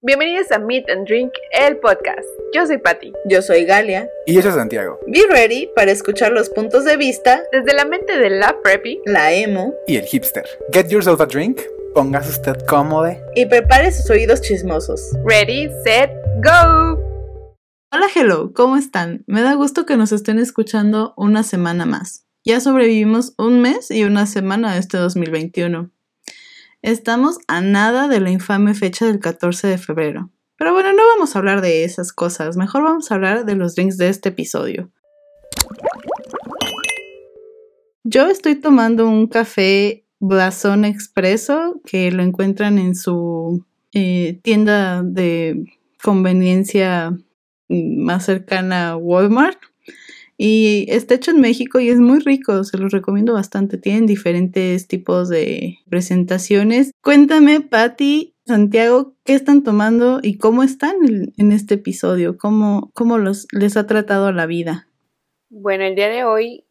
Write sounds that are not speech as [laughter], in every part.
Bienvenidos a Meet and Drink, el podcast. Yo soy Patty. Yo soy Galia. Y yo soy Santiago. Be ready para escuchar los puntos de vista desde la mente de la preppy, la emo y el hipster. Get yourself a drink, póngase usted cómodo y prepare sus oídos chismosos. Ready, set, go. Hola, hello, ¿cómo están? Me da gusto que nos estén escuchando una semana más. Ya sobrevivimos un mes y una semana de este 2021. Estamos a nada de la infame fecha del 14 de febrero. Pero bueno, no vamos a hablar de esas cosas, mejor vamos a hablar de los drinks de este episodio. Yo estoy tomando un café Blasón Expreso que lo encuentran en su eh, tienda de conveniencia más cercana a Walmart. Y está hecho en México y es muy rico, se los recomiendo bastante. Tienen diferentes tipos de presentaciones. Cuéntame, Patti, Santiago, ¿qué están tomando y cómo están en este episodio? ¿Cómo, cómo los, les ha tratado la vida? Bueno, el día de hoy,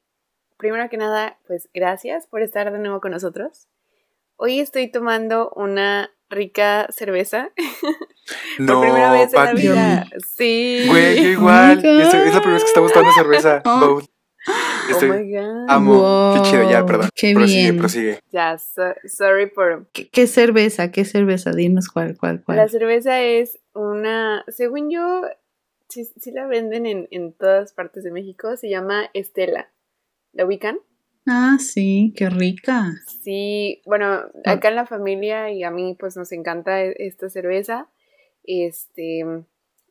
primero que nada, pues gracias por estar de nuevo con nosotros. Hoy estoy tomando una rica cerveza. [laughs] No, Por primera vez en la vida. Sí. Güey, yo igual. es, la primera vez que estamos tomando cerveza. Oh. Estoy, oh my God. Amo. Qué chido, ya, perdón. Qué prosigue, bien. prosigue. Ya, so- sorry por... ¿Qué, qué cerveza? ¿Qué cerveza? Dinos cuál, cuál, cuál. La cerveza es una... Según yo, sí, sí la venden en, en todas partes de México. Se llama Estela. ¿La ubican? Ah, sí, qué rica. Sí, bueno, acá en la familia y a mí pues nos encanta e- esta cerveza. Este, no,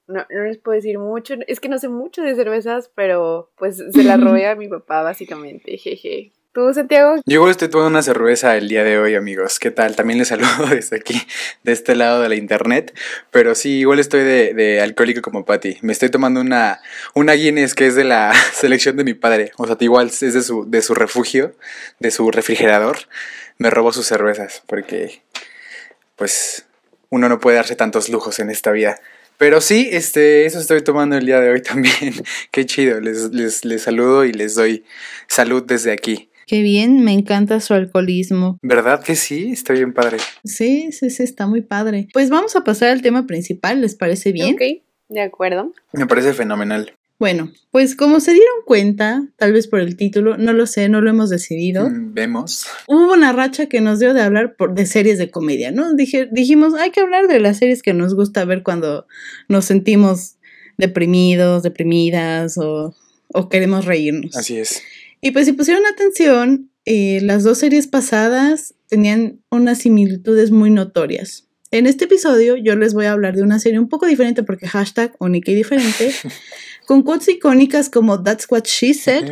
no les puedo decir mucho, es que no sé mucho de cervezas, pero pues se la [laughs] robé a mi papá básicamente, [laughs] jeje. ¿Tú, Santiago? Yo estoy tomando una cerveza el día de hoy, amigos. ¿Qué tal? También les [laughs] saludo desde aquí, de este lado de la internet. Pero sí, igual estoy de, de alcohólico como Patty. Me estoy tomando una, una Guinness que es de la [laughs] selección de mi padre. O sea, igual es de su, de su refugio, de su refrigerador. Me robó sus cervezas porque, pues, uno no puede darse tantos lujos en esta vida. Pero sí, este, eso estoy tomando el día de hoy [laughs] también. Qué chido. Les, les, les saludo y les doy salud desde aquí. Qué bien, me encanta su alcoholismo. ¿Verdad que sí? Está bien padre. Sí, sí, sí, está muy padre. Pues vamos a pasar al tema principal, ¿les parece bien? Ok, de acuerdo. Me parece fenomenal. Bueno, pues como se dieron cuenta, tal vez por el título, no lo sé, no lo hemos decidido. Mm, Vemos. Hubo una racha que nos dio de hablar por, de series de comedia, ¿no? Dije, dijimos, hay que hablar de las series que nos gusta ver cuando nos sentimos deprimidos, deprimidas o, o queremos reírnos. Así es. Y pues si pusieron atención, eh, las dos series pasadas tenían unas similitudes muy notorias. En este episodio yo les voy a hablar de una serie un poco diferente porque hashtag única y diferente, [laughs] con quotes icónicas como That's What She Said,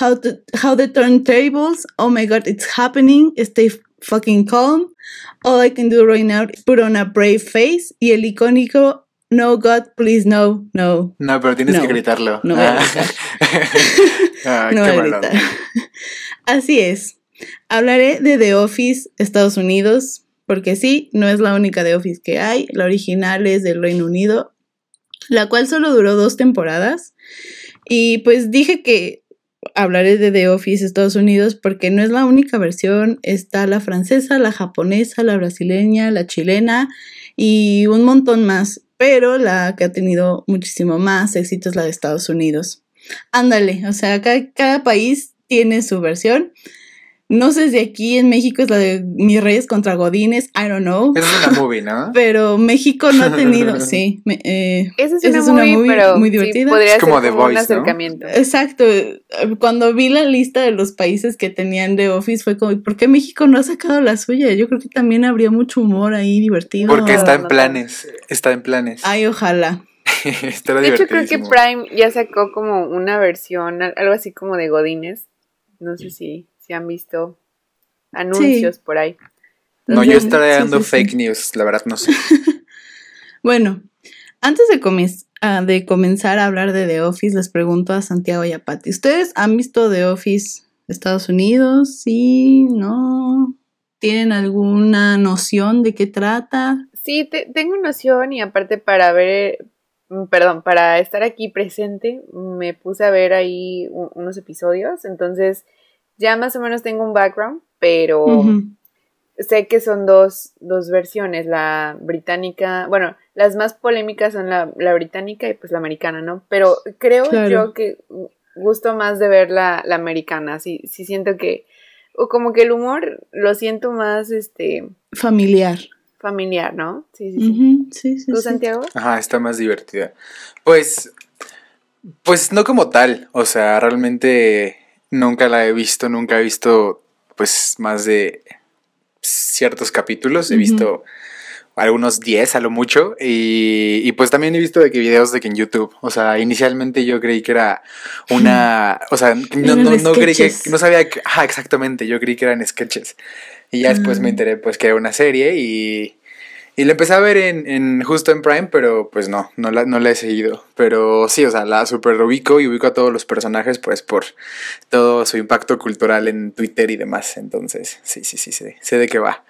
How, to, how the Turntables, Oh My God, It's Happening, Stay Fucking Calm, All I Can Do Right Now is Put on a Brave Face y el icónico No God, Please No, No. No, pero tienes No, que gritarlo. no voy a Ah. gritar. [laughs] No. [laughs] Así es. Hablaré de The Office Estados Unidos, porque sí, no es la única The Office que hay. La original es del Reino Unido, la cual solo duró dos temporadas. Y pues dije que hablaré de The Office Estados Unidos porque no es la única versión. Está la francesa, la japonesa, la brasileña, la chilena y un montón más. Pero la que ha tenido muchísimo más éxito es la de Estados Unidos. Ándale, o sea, cada, cada país tiene su versión. No sé si aquí en México es la de Mis Reyes contra Godines, I don't know. Esa es una movie, ¿no? [laughs] Pero México no ha tenido, [laughs] sí. me- eh, Esa es Esa una, es una movie, movie pero muy sí, divertida. podría Es como ser The como un Voice, ¿no? acercamiento. exacto. Cuando vi la lista de los países que tenían The Office fue como, ¿por qué México no ha sacado la suya? Yo creo que también habría mucho humor ahí divertido. Porque está en planes. Está en planes. Ay, ojalá. [laughs] Estará De hecho, creo que. Prime ya sacó como una versión, al- algo así como de Godines. No sé si, si han visto anuncios por ahí. No, yo estaré dando sí, sí. fake news, la verdad no sé. [laughs] Bueno, antes de, ah, de comenzar a hablar de The Office, les pregunto a Santiago y a Patti. ¿Ustedes han visto The Office Estados Unidos? ¿Sí? ¿No? ¿Tienen alguna noción de qué trata? Sí, te- tengo noción y aparte para ver, perdón, para estar aquí presente, me puse a ver ahí unos episodios, entonces ya más o menos tengo un background, pero sé que son dos, dos versiones, la británica, bueno, las más polémicas son la, la británica y pues la americana, ¿no? Pero creo Claro. yo que gusto más de ver la, la americana, sí, sí siento que, o como que el humor lo siento más, este, Familiar. Familiar, ¿no? Sí, sí, sí. Ujú, sí, sí, ¿Tú, sí. Santiago? Ajá, está más divertida. Pues, pues no como tal, o sea, realmente nunca la he visto, nunca he visto pues más de ciertos capítulos, he visto algunos 10 a lo mucho y, y, pues también he visto de que videos de que en YouTube, o sea, inicialmente yo creí que era una, [laughs] o sea, no, no, no creí que, no sabía que, ajá, exactamente, yo creí que eran sketches y ya después me Ah. enteré pues que era una serie y, y la empecé a ver en, en justo en Prime, pero pues no, no la, no la he seguido. Pero sí, o sea, la super ubico y ubico a todos los personajes, pues por todo su impacto cultural en Twitter y demás. Entonces, sí, sí, sí, sé, sé de qué va.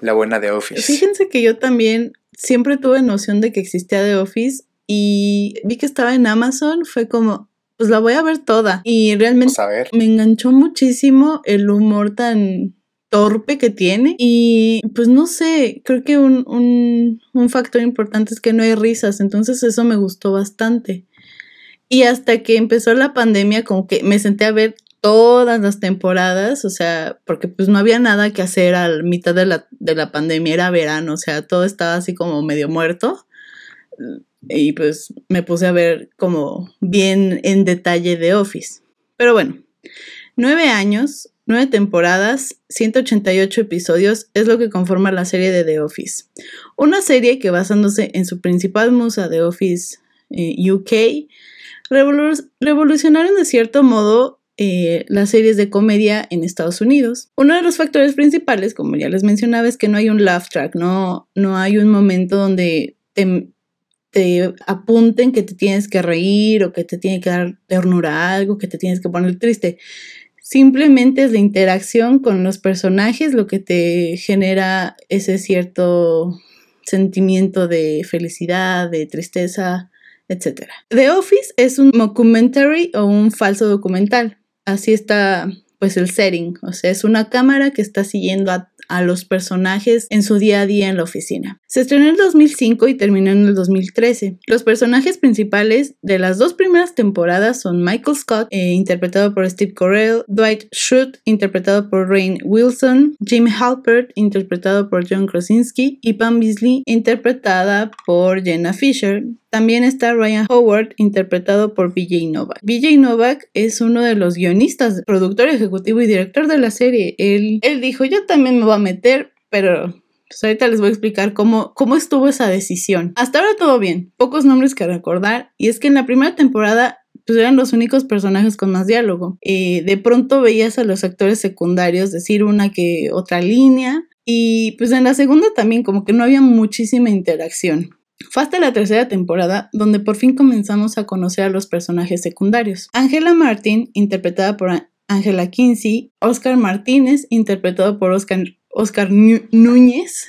La buena de Office. Fíjense que yo también siempre tuve noción de que existía The Office y vi que estaba en Amazon, fue como, pues la voy a ver toda. Y realmente a ver. me enganchó muchísimo el humor tan torpe que tiene y pues no sé, creo que un, un, factor importante es que no hay risas, entonces eso me gustó bastante. Y hasta que empezó la pandemia, como que me senté a ver todas las temporadas, o sea, porque pues no había nada que hacer a mitad de la, de la pandemia, era verano, o sea, todo estaba así como medio muerto. Y pues me puse a ver como bien en detalle de Office. Pero bueno, nueve años, nueve temporadas, 188 episodios es lo que conforma la serie de The Office. Una serie que basándose en su principal musa The Office eh, UK, revolu- revolucionaron de cierto modo eh, las series de comedia en Estados Unidos. Uno de los factores principales, como ya les mencionaba, es que no hay un laugh track, no, no hay un momento donde te, te apunten que te tienes que reír o que te tiene que dar ternura a algo, que te tienes que poner triste. Simplemente es la interacción con los personajes lo que te genera ese cierto sentimiento de felicidad, de tristeza, etc. The Office es un documentary o un falso documental. Así está pues el setting, o sea, es una cámara que está siguiendo a, a, los personajes en su día a día en la oficina. Se estrenó en el 2005 y terminó en el 2013. Los personajes principales de las dos primeras temporadas son Michael Scott, eh, interpretado por Steve Carell, Dwight Schrute, interpretado por Rainn Wilson, Jim Halpert, interpretado por John Krasinski, y Pam Beasley, interpretada por Jenna Fisher. También está Ryan Howard, interpretado por BJ Novak. BJ Novak es uno de los guionistas, productor ejecutivo y director de la serie. Él, él dijo, yo también me voy a meter, pero pues ahorita les voy a explicar cómo, cómo estuvo esa decisión. Hasta ahora todo bien, pocos nombres que recordar, y es que en la primera temporada pues eran los únicos personajes con más diálogo. Eh, de pronto veías a los actores secundarios decir una que otra línea, y pues en la segunda también como que no había muchísima interacción. Fue hasta la tercera temporada donde por fin comenzamos a conocer a los personajes secundarios. Angela Martin, interpretada por Angela Kinsey, Oscar Martínez, interpretado por Oscar, Núñez,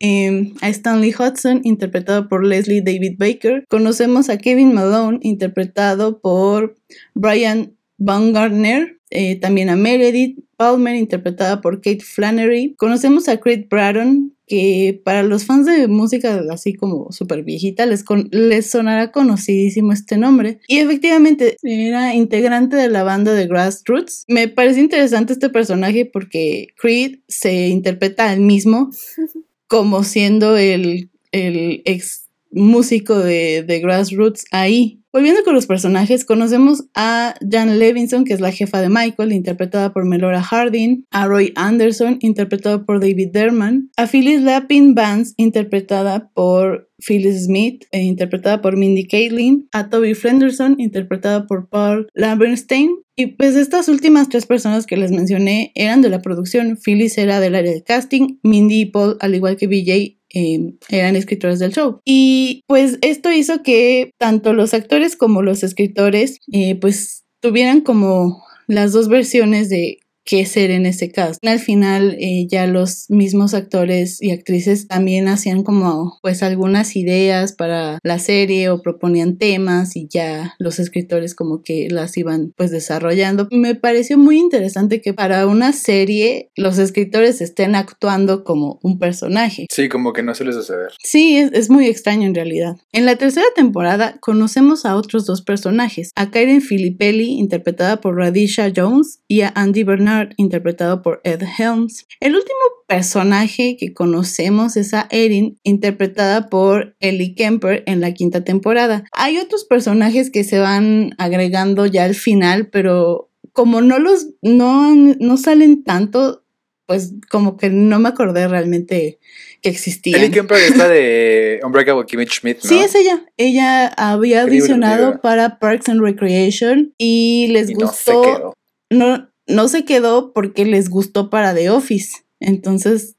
eh, a Stanley Hudson, interpretado por Leslie David Baker. Conocemos a Kevin Malone, interpretado por Brian Baumgartner. Eh, también a Meredith Palmer, interpretada por Kate Flannery. Conocemos a Creed Bratton, que para los fans de música así como súper viejita les, con, les sonará conocidísimo este nombre. Y efectivamente era integrante de la banda de Grassroots. Me parece interesante este personaje porque Creed se interpreta al mismo [laughs] como siendo el, el ex músico de, de Grassroots ahí. Volviendo con los personajes, conocemos a Jan Levinson, que es la jefa de Michael, interpretada por Melora Hardin, a Roy Anderson, interpretado por David Derman, a Phyllis Lapin Vance, interpretada por Phyllis Smith, e interpretada por Mindy Kaling, a Toby Flenderson, interpretada por Paul Lamberstein, y pues estas últimas tres personas que les mencioné eran de la producción. Phyllis era del área de casting, Mindy y Paul, al igual que BJ, eh, eran escritores del show. Y pues esto hizo que tanto los actores como los escritores eh, pues tuvieran como las dos versiones de qué ser en ese caso. Al final eh, ya los mismos actores y actrices también hacían como pues algunas ideas para la serie o proponían temas y ya los escritores como que las iban pues desarrollando. Me pareció muy interesante que para una serie los escritores estén actuando como un personaje. Sí, como que no suele suceder. Sí, es, es muy extraño en realidad. En la tercera temporada conocemos a otros dos personajes, a Karen Filippelli interpretada por Radisha Jones y a Andy Bernard interpretado por Ed Helms. El último personaje que conocemos es a Erin, interpretada por Ellie Kemper en la quinta temporada. Hay otros personajes que se van agregando ya al final, pero como no los no, no salen tanto, pues como que no me acordé realmente que existía. Ellie Kemper es la de Unbreakable Kimmy Schmidt, ¿no? Sí, es ella. Ella había Qué audicionado para Parks and Recreation y les Y gustó. no, no se quedó porque les gustó para The Office. Entonces,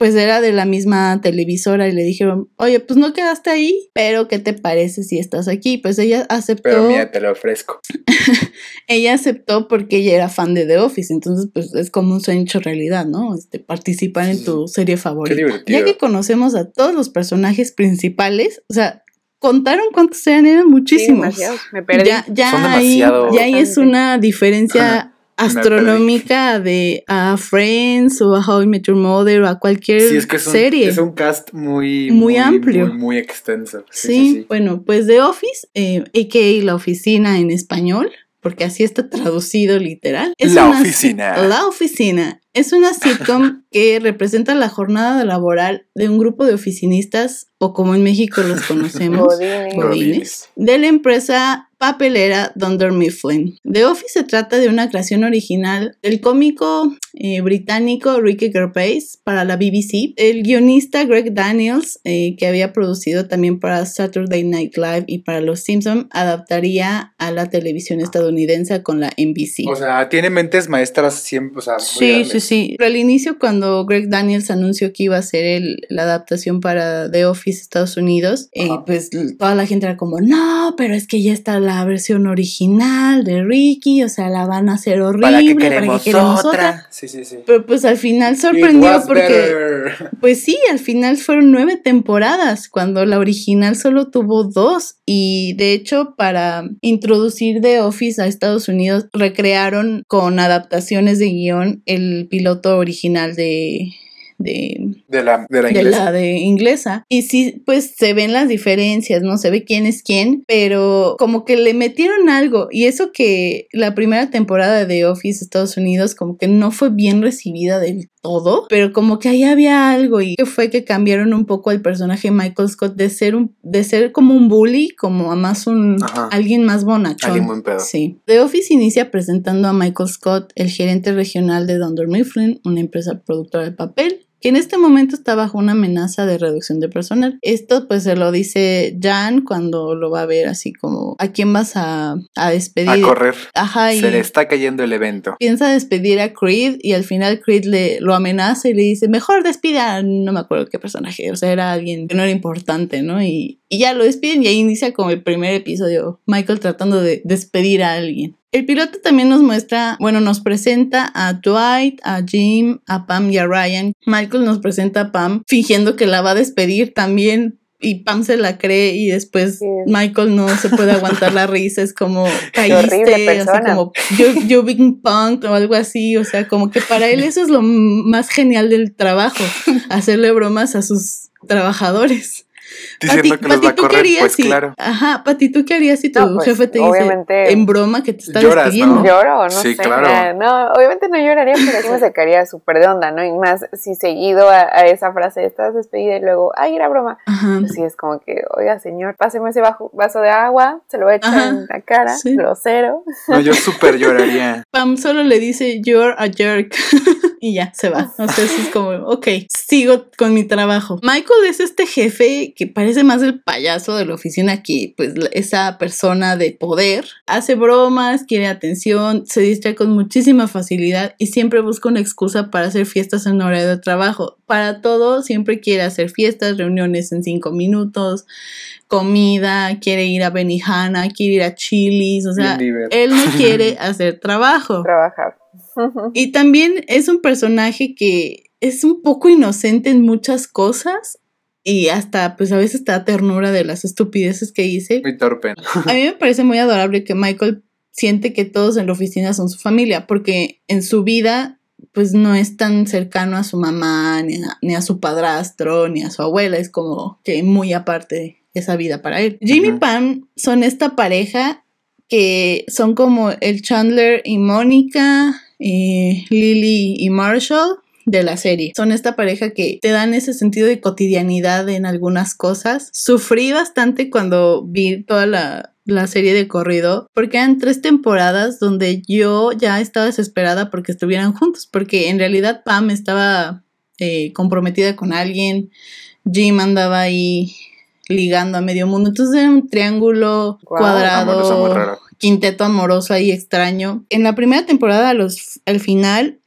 pues era de la misma televisora y le dijeron, oye, pues no quedaste ahí, pero ¿qué te parece si estás aquí? Pues ella aceptó, Pero mira, te lo ofrezco. [laughs] ella aceptó porque ella era fan de The Office, entonces pues es como un sueño hecho realidad, ¿no? Este, participar en tu serie favorita. divertido. Ya que conocemos a todos los personajes principales, o sea, contaron cuántos eran, eran Sí, muchísimos. Me perdí. Ya, ya Son ahí, demasiado. ya ahí es una diferencia astronómica de a Friends o a How I Met Your Mother o a cualquier Sí, es que es un, serie. es un cast muy, Muy amplio. Muy, muy extenso. Sí, sí, sí, sí. bueno, pues The Office, eh, a.k.a. La Oficina en español, porque así está traducido literal. La una- Oficina. La Oficina. Es una sitcom [laughs] que representa la jornada laboral de un grupo de oficinistas, o como en México los conocemos. Godines, de la empresa papelera Dunder Mifflin. The Office se trata de una creación original del cómico eh, británico Ricky Gervais para la BBC, el guionista Greg Daniels, eh, que había producido también para Saturday Night Live y para Los Simpson, adaptaría a la televisión estadounidense con la NBC. O sea, tiene mentes maestras siempre, o sea, muy Sí, grandes. sí, sí. Al inicio, cuando Greg Daniels anunció que iba a el- la adaptación para The Office Estados Unidos, eh, pues toda la gente era como, no, pero es que ya está la versión original de Ricky, o sea, la van a hacer horrible, ¿Para ¿para queremos, qué queremos otra? Sí, sí, sí. Pero pues al final sorprendió porque, better. pues sí, al final fueron nueve temporadas, cuando la original solo tuvo dos. Y de hecho, para introducir The Office a Estados Unidos, recrearon con adaptaciones de guion el piloto original de... de De la, de la de inglesa. la de inglesa. Y sí, pues se ven las diferencias, ¿no? Se ve quién es quién, pero como que le metieron algo. Y eso que la primera temporada de The Office Estados Unidos como que no fue bien recibida del todo, pero como que ahí había algo y que fue que cambiaron un poco al personaje de Michael Scott de ser un de ser como un bully, como a más un Ajá. alguien más bonachón. Alguien buen pedo. Sí. The Office inicia presentando a Michael Scott, el gerente regional de Dunder Mifflin, una empresa productora de papel, que en este momento está bajo una amenaza de reducción de personal. Esto pues se lo dice Jan cuando lo va a ver así como ¿a quién vas a, a despedir? A correr. Ajá, y Se le está cayendo el evento. piensa despedir a Creed y al final Creed le lo amenaza y le dice, mejor despida, no me acuerdo qué personaje, o sea, era alguien que no era importante, ¿no? Y, y ya lo despiden y ahí inicia como el primer episodio, Michael tratando de despedir a alguien. El piloto también nos muestra, bueno, nos presenta a Dwight, a Jim, a Pam y a Ryan. Michael nos presenta a Pam fingiendo que la va a despedir también y Pam se la cree y después Sí. Michael no se puede aguantar la [laughs] risa, es como caíste, así persona. como yo, yo punk o algo así, o sea, como que para él eso es lo más genial del trabajo, [laughs] hacerle bromas a sus trabajadores. Diciendo Pati- que los va Pati, a ¿tú qué correr, harías pues si- claro. Ajá, Pati, ¿tú qué harías si tu No, pues, jefe te dice en broma que te está Lloras, despidiendo? ¿no? Lloro, no Sí, sé. claro. No, obviamente no lloraría, pero sí me sacaría súper de onda, ¿no? Y más si seguido a, a esa frase, estás despedida y luego, ay, era broma. Ajá. Pues sí, es como que, oiga, señor, páseme ese bajo- vaso de agua, se lo voy a echar Ajá, en la cara, sí. grosero. No, yo súper lloraría. Pam solo le dice, you're a jerk. [laughs] y ya, se va. O sea, eso es como, ok, sigo con mi trabajo. Michael es este jefe que parece más el payaso de la oficina que, pues, esa persona de poder. Hace bromas, quiere atención, se distrae con muchísima facilidad y siempre busca una excusa para hacer fiestas en horario de trabajo. Para todo, siempre quiere hacer fiestas, reuniones en cinco minutos, comida, quiere ir a Benihana, quiere ir a Chili's, o sea, él no quiere [laughs] hacer trabajo. Trabajar. Y también es un personaje que es un poco inocente en muchas cosas y hasta pues a veces te da ternura de las estupideces que dice. Muy torpe. A mí me parece muy adorable que Michael siente que todos en la oficina son su familia, porque en su vida pues no es tan cercano a su mamá, ni a, ni a su padrastro, ni a su abuela, es como que muy aparte esa vida para él. Jimmy y Ujú. Pam son esta pareja que son como el Chandler y Mónica, eh, Lily y Marshall de la serie. Son esta pareja que te dan ese sentido de cotidianidad en algunas cosas. Sufrí bastante cuando vi toda la, la serie de corrido porque eran tres temporadas donde yo ya estaba desesperada porque estuvieran juntos porque en realidad Pam estaba eh, comprometida con alguien, Jim andaba ahí ligando a medio mundo, entonces era un triángulo cuadrado. Quinteto amoroso ahí extraño. En la primera temporada, los, al final,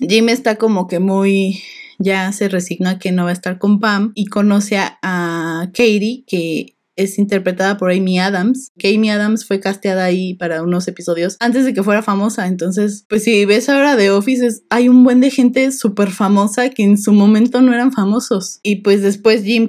Jim está como que muy, ya se resigna que no va a estar con Pam y conoce a Katie, que es interpretada por Amy Adams. Que Amy Adams fue casteada ahí para unos episodios antes de que fuera famosa. Entonces, pues si ves ahora The Office, es- hay un buen de gente súper famosa que en su momento no eran famosos. Y pues después Jim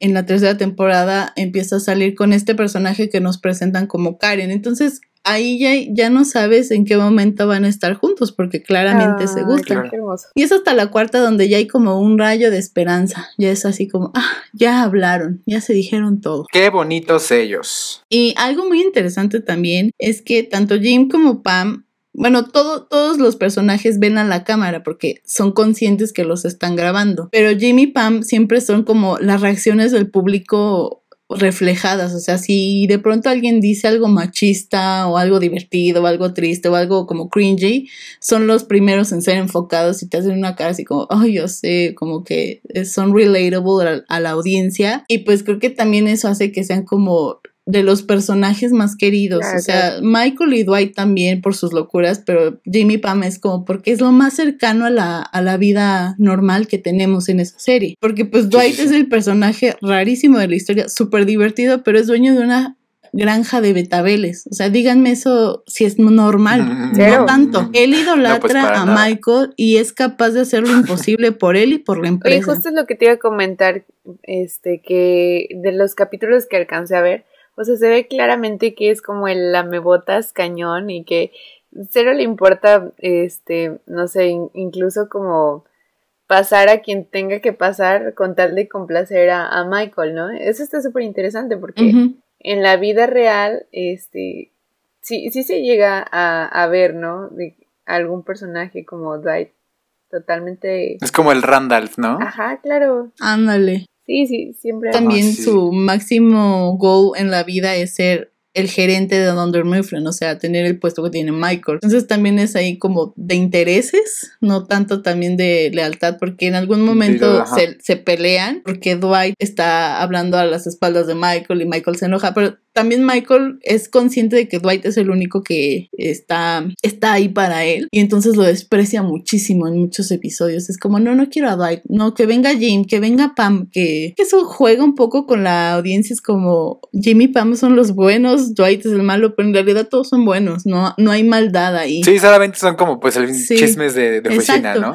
en la tercera temporada empieza a salir con este personaje que nos presentan como Karen. Entonces, ahí ya, ya no sabes en qué momento van a estar juntos porque claramente se gustan. Y es hasta la cuarta donde ya hay como un rayo de esperanza. Ya es así como, ah, ya hablaron, ya se dijeron todo. Qué bonitos ellos. Y algo muy interesante también es que tanto Jim como Pam, bueno, todo, todos los personajes ven a la cámara porque son conscientes que los están grabando. Pero Jim y Pam siempre son como las reacciones del público reflejadas, o sea, si de pronto alguien dice algo machista o algo divertido o algo triste o algo como cringy, son los primeros en ser enfocados y te hacen una cara así como, ay, yo sé, como que eh, son relatable a, a la audiencia. Y pues creo que también eso hace que sean como de los personajes más queridos, Claro, o sea, Michael y Dwight también por sus locuras, pero Jimmy Pam es como porque es lo más cercano a la, a la vida normal que tenemos en esa serie, porque pues Dwight es el personaje rarísimo de la historia, súper divertido, pero es dueño de una granja de betabeles, o sea, díganme eso si es normal, Mm, no tanto. Él idolatra No, pues, para a nada. Michael y es capaz de hacer lo [laughs] imposible por él y por la Oye, empresa. justo es lo que te iba a comentar, este, que de los capítulos que alcancé a ver, o sea, se ve claramente que es como el lamebotas cañón y que cero le importa, este, no sé, in- incluso como pasar a quien tenga que pasar con tal de complacer a, a Michael, ¿no? Eso está súper interesante porque en la vida real, este, sí, sí se llega a, a ver, ¿no? De algún personaje como Dwight totalmente... Es como el Randolph, ¿no? Ajá, claro. Ándale. Sí, sí, siempre. También sí. su máximo goal en la vida es ser el gerente de Dunder Mifflin, o sea, tener el puesto que tiene Michael. Entonces también es ahí como de intereses, no tanto también de lealtad, porque en algún momento se, se pelean, porque Dwight está hablando a las espaldas de Michael y Michael se enoja, pero también Michael es consciente de que Dwight es el único que está, está ahí para él y entonces lo desprecia muchísimo en muchos episodios. Es como, no, no quiero a Dwight, no, que venga Jim, que venga Pam, que, que eso juega un poco con la audiencia, es como Jim y Pam son los buenos, Dwight es el malo, pero en realidad todos son buenos, no, no hay maldad ahí. Sí, solamente son como pues el Sí, chismes de, de oficina. ¿no?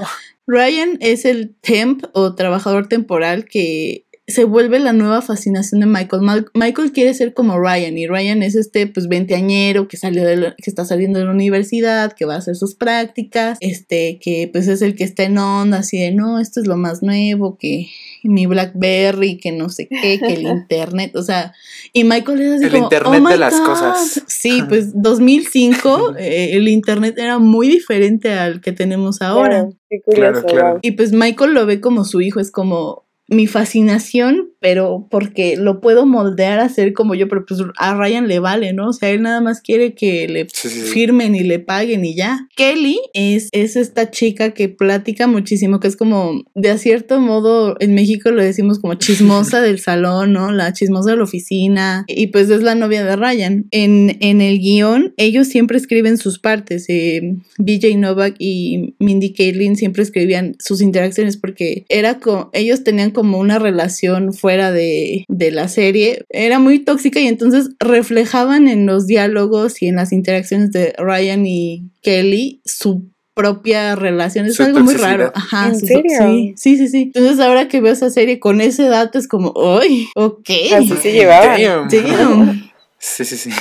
Ryan es el temp o trabajador temporal que se vuelve la nueva fascinación de Michael. Michael quiere ser como Ryan y Ryan es este pues veinteañero que salió de la- que está saliendo de la universidad, que va a hacer sus prácticas, este que pues es el que está en onda así de no, esto es lo más nuevo, que mi BlackBerry, que no sé qué, que el [laughs] internet, o sea, y Michael es así El como, internet "Oh my de las God". cosas. Sí, pues 2005 [laughs] eh, el internet era muy diferente al que tenemos ahora. Claro, qué curioso, Claro. Y pues Michael lo ve como su hijo, es como mi fascinación, pero porque lo puedo moldear a ser como yo, pero pues a Ryan le vale, ¿no? O sea, él nada más quiere que le Sí, sí, sí. firmen y le paguen y ya. Kelly es, es esta chica que platica muchísimo, que es como, de a cierto modo, en México lo decimos como chismosa [laughs] del salón, ¿no? La chismosa de la oficina. Y pues es la novia de Ryan. En, en el guion, ellos siempre escriben sus partes. Eh, BJ Novak y Mindy Kaling siempre escribían sus interacciones porque era co- ellos tenían como una relación fuerte fuera de, de la serie. Era muy tóxica y entonces reflejaban en los diálogos y en las interacciones de Ryan y Kelly su propia relación. Es Su algo muy raro. Ajá, ¿En su- serio? Sí, sí, sí, sí. Entonces ahora que veo esa serie con ese dato es como, ¡ay! Ok. Así se llevaban. Damn. Damn. Sí, sí, sí.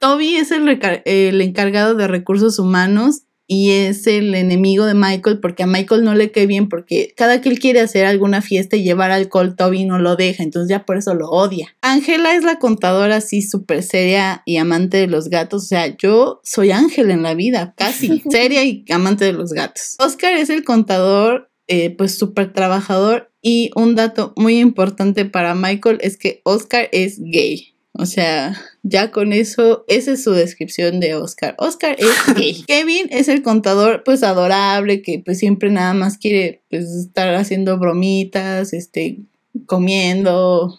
Toby es el, el encargado de recursos humanos y es el enemigo de Michael porque a Michael no le cae bien porque cada que él quiere hacer alguna fiesta y llevar alcohol, Toby no lo deja, entonces ya por eso lo odia. Ángela es la contadora así súper seria y amante de los gatos, o sea, yo soy Ángel en la vida, casi [laughs] seria y amante de los gatos. Oscar es el contador eh, pues súper trabajador y un dato muy importante para Michael es que Oscar es gay. O sea, ya con eso, esa es su descripción de Oscar. Oscar es [laughs] gay. Kevin es el contador, pues adorable, que pues siempre nada más quiere pues estar haciendo bromitas, este, comiendo,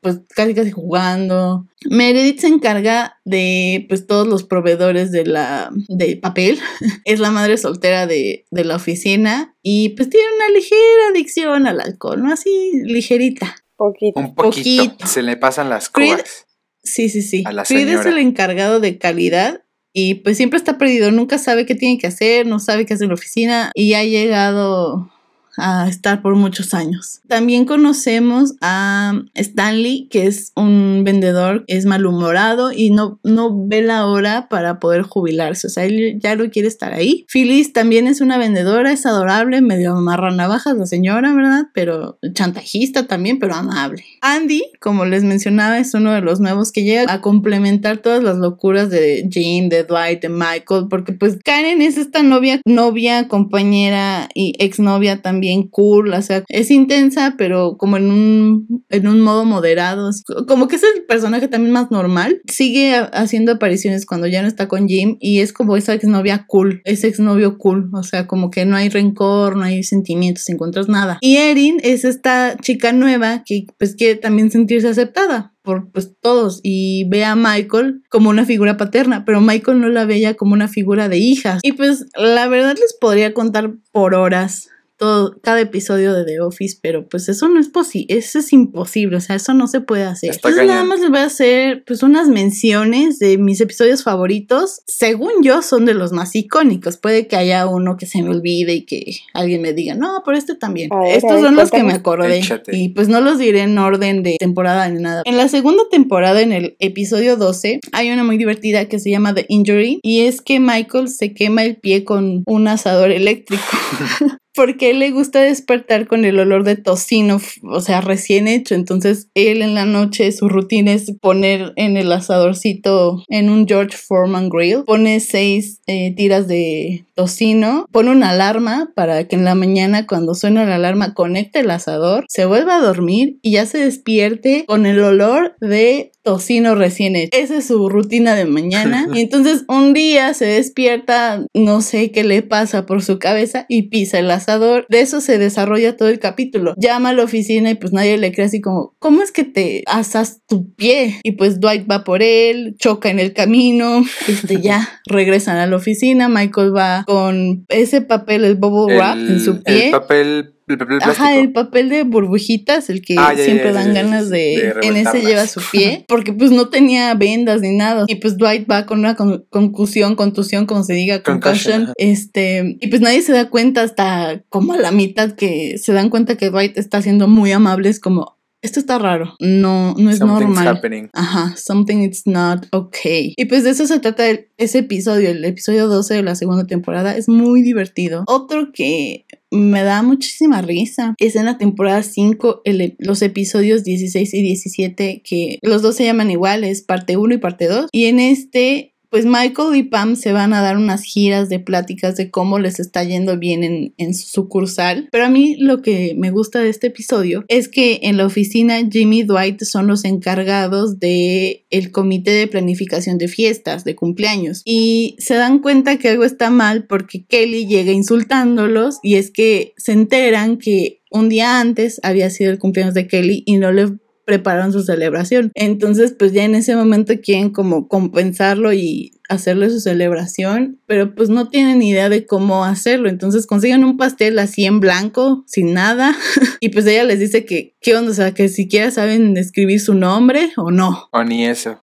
pues casi casi jugando. Meredith se encarga de pues todos los proveedores de la de papel. [laughs] es la madre soltera de, de la oficina y pues tiene una ligera adicción al alcohol, ¿no? Así ligerita. Poquito. Un poquito. Poquito. Se le pasan las cubas. Sí, sí, sí. A la Creed es el encargado de calidad y pues siempre está perdido, nunca sabe qué tiene que hacer, no sabe qué hacer en la oficina y ha llegado a estar por muchos años. También conocemos a Stanley, que es un vendedor, es malhumorado y no, no ve la hora para poder jubilarse, o sea, él ya no quiere estar ahí. Phyllis también es una vendedora, es adorable, medio amarra navajas la señora, ¿verdad? Pero chantajista también, pero amable. Andy, como les mencionaba, es uno de los nuevos que llega a complementar todas las locuras de Jim, de Dwight, de Michael, porque pues Karen es esta novia, novia, compañera y exnovia también cool, o sea, es intensa, pero como en un, en un modo moderado, como que es el personaje también más normal. Sigue haciendo apariciones cuando ya no está con Jim y es como esa exnovia cool, ese exnovio cool, o sea, como que no hay rencor, no hay sentimientos, encuentras nada. Y Erin es esta chica nueva que pues quiere también sentirse aceptada por pues todos y ve a Michael como una figura paterna, pero Michael no la veía como una figura de hija. Y pues la verdad les podría contar por horas todo, cada episodio de The Office, pero pues eso no es posible, eso es imposible, o sea, eso no se puede hacer. Está Entonces nada más les voy a hacer pues unas menciones de mis episodios favoritos, según yo son de los más icónicos, puede que haya uno que se me olvide y que alguien me diga, no, pero este también. Ver, Estos ver, son los que me acordé Échate. y pues no los diré en orden de temporada ni nada. En la segunda temporada, en el episodio 12, hay una muy divertida que se llama The Injury y es que Michael se quema el pie con un asador eléctrico. [laughs] Porque él le gusta despertar con el olor de tocino, o sea, recién hecho. Entonces, él en la noche, su rutina es poner en el asadorcito, en un George Foreman grill, pone seis eh, tiras de tocino, pone una alarma para que en la mañana, cuando suena la alarma, conecte el asador, se vuelva a dormir y ya se despierte con el olor de tocino recién hecho. Esa es su rutina de mañana. [laughs] y entonces un día se despierta, no sé qué le pasa por su cabeza y pisa el asador. De eso se desarrolla todo el capítulo. Llama a la oficina y pues nadie le cree así como, ¿cómo es que te asas tu pie? Y pues Dwight va por él, choca en el camino, [laughs] este ya regresan a la oficina, Michael va con ese papel, el bubble wrap en su pie. El papel, el papel plástico. Ajá, el papel de burbujitas, el que Ah, ya, siempre ya, dan ya, ganas de, de en ese lleva su pie, [laughs] porque pues no tenía vendas ni nada. Y pues Dwight va con una con- concusión, contusión, como se diga, Concussion. Este, y pues nadie se da cuenta hasta como a la mitad que se dan cuenta que Dwight está siendo muy amable, es como, esto está raro, no, no es Something's normal. happening. Ajá, something is not okay. Y pues de eso se trata el- ese episodio, el episodio 12 de la segunda temporada. Es muy divertido. Otro que me da muchísima risa es en la temporada 5, el- los episodios 16 y 17, que los dos se llaman iguales, parte 1 y parte 2. Y en este pues Michael y Pam se van a dar unas giras de pláticas de cómo les está yendo bien en, en su sucursal. Pero a mí lo que me gusta de este episodio es que en la oficina Jimmy y Dwight son los encargados de el comité de planificación de fiestas, de cumpleaños. Y se dan cuenta que algo está mal porque Kelly llega insultándolos y es que se enteran que un día antes había sido el cumpleaños de Kelly y no le prepararon su celebración. Entonces, pues ya en ese momento quieren como compensarlo y hacerle su celebración, pero pues no tienen idea de cómo hacerlo. Entonces consiguen un pastel así en blanco, sin nada, [laughs] y pues ella les dice que, ¿qué onda? O sea, que siquiera saben escribir su nombre o no. O ni eso.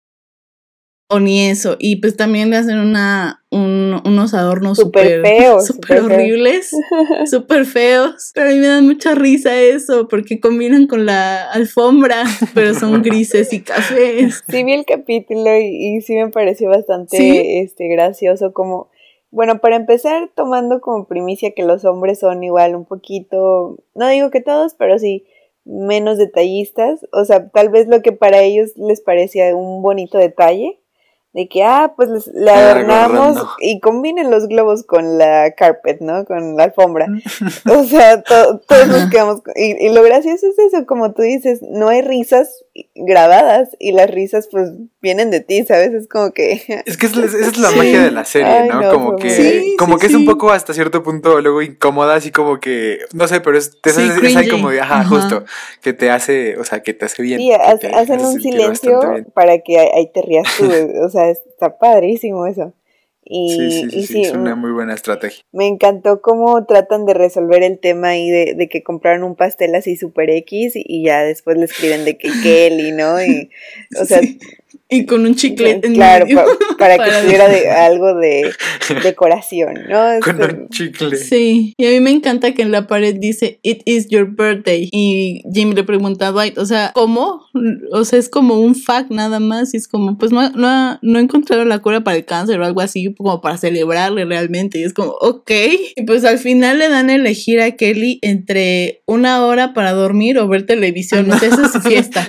O ni eso. Y pues también le hacen una, un- unos adornos Súper feos, [laughs] súper horribles, [laughs] súper feos. Pero a mí me da mucha risa eso, porque combinan con la alfombra, [laughs] pero son grises y cafés. Sí vi el capítulo y, y sí me pareció bastante ¿Sí? este gracioso como bueno, para empezar tomando como primicia que los hombres son igual un poquito, no digo que todos, pero sí menos detallistas, o sea, tal vez lo que para ellos les parecía un bonito detalle de que ah, pues les- le adornamos y combinen los globos con la carpet, ¿no? Con la alfombra. [laughs] O sea, to- todos nos quedamos. con- Y, y lo gracioso es eso, como tú dices, no hay risas grabadas y las risas, pues, vienen de ti, ¿sabes? Es como que. [laughs] Es que esa es la Sí. magia de la serie, Ay, ¿no? no, Como que, Sí, como sí, que es un poco hasta cierto punto luego incómoda, así como que, no sé, pero es, te Sí, hace- es ahí como, de, ajá, Ajá. justo, que te hace, o sea, que te hace bien. Sí, que ha- te hacen hace un silencio para que ahí ahí te rías tú. [laughs] o sea, está padrísimo eso. Y Sí, sí, sí, y sí, sí, es una mm, muy buena estrategia. me encantó cómo tratan de resolver el tema ahí de, de que compraron un pastel así super X y, y ya después le escriben de que Kelly, ¿no? Y, [laughs] o sea, Sí. Y con un chiclete en claro, medio. pa- [laughs] para que Para- tuviera de, [laughs] algo de decoración, ¿no? [laughs] Con Este, un chicle. Sí, y a mí me encanta que en la pared dice It is your birthday y Jim le pregunta a Dwight, o sea, ¿cómo? O sea, es como un fact nada más y es como, pues no, no, no encontraron la cura para el cáncer o algo así como para celebrarle realmente y es como, ok. Y pues al final le dan a elegir a Kelly entre una hora para dormir o ver televisión, o sea, esa es su fiesta.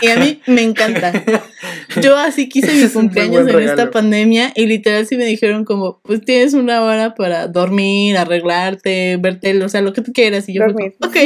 Y a mí me encanta. [laughs] Yo así quise mi cumpleaños en esta pandemia y literal sí me dijeron como, pues tienes una hora para dormir, arreglarte, verte, o sea, lo que tú quieras. Y yo como, Dormir. ok.